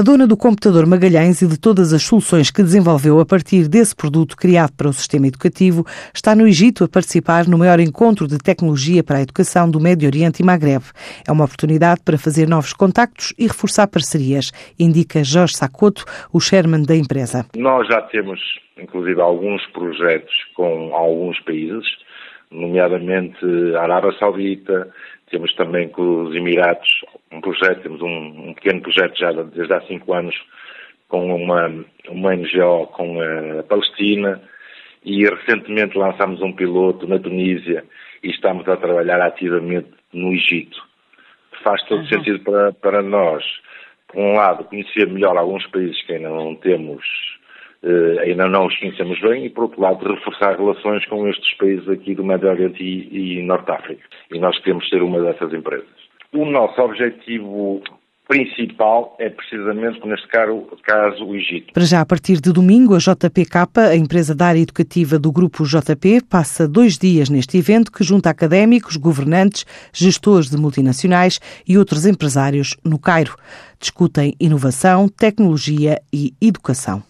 A dona do computador Magalhães e de todas as soluções que desenvolveu a partir desse produto criado para o sistema educativo está no Egito a participar no maior encontro de tecnologia para a educação do Médio Oriente e Magreb. É uma oportunidade para fazer novos contactos e reforçar parcerias, indica Jorge Sacoto, o chairman da empresa. Nós já temos, inclusive, alguns projetos com alguns países, nomeadamente a Arábia Saudita, temos também com os Emirados um projeto, temos um, um pequeno projeto já desde há cinco anos com uma, uma NGO com a Palestina e recentemente lançámos um piloto na Tunísia e estamos a trabalhar ativamente no Egito. Faz todo uhum. sentido para, para nós, por um lado, conhecer melhor alguns países que ainda não temos ainda não os conhecemos bem e, por outro lado, reforçar relações com estes países aqui do Médio Oriente e, e Norte África. E nós queremos ser uma dessas empresas. O nosso objetivo principal é precisamente, neste caso, o Egito. Para já, a partir de domingo, a JPK, a empresa da área educativa do Grupo JP, passa dois dias neste evento que junta académicos, governantes, gestores de multinacionais e outros empresários no Cairo. Discutem inovação, tecnologia e educação.